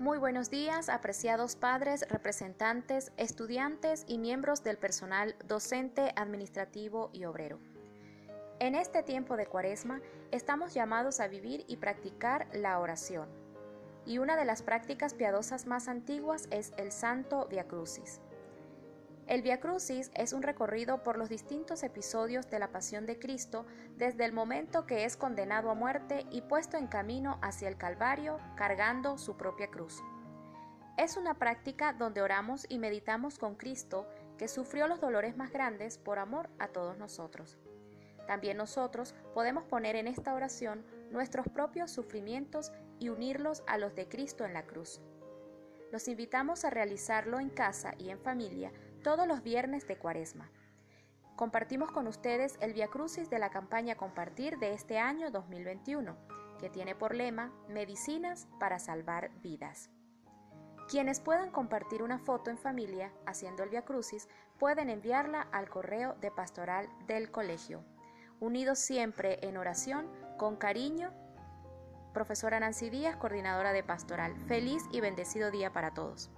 Muy buenos días, apreciados padres, representantes, estudiantes y miembros del personal docente, administrativo y obrero. En este tiempo de cuaresma estamos llamados a vivir y practicar la oración. Y una de las prácticas piadosas más antiguas es el Santo Via Crucis. El Via Crucis es un recorrido por los distintos episodios de la pasión de Cristo desde el momento que es condenado a muerte y puesto en camino hacia el Calvario cargando su propia cruz. Es una práctica donde oramos y meditamos con Cristo que sufrió los dolores más grandes por amor a todos nosotros. También nosotros podemos poner en esta oración nuestros propios sufrimientos y unirlos a los de Cristo en la cruz. Los invitamos a realizarlo en casa y en familia todos los viernes de Cuaresma. Compartimos con ustedes el Via Crucis de la campaña Compartir de este año 2021, que tiene por lema Medicinas para salvar vidas. Quienes puedan compartir una foto en familia haciendo el Via Crucis pueden enviarla al correo de pastoral del colegio. Unidos siempre en oración, con cariño, profesora Nancy Díaz, coordinadora de pastoral. Feliz y bendecido día para todos.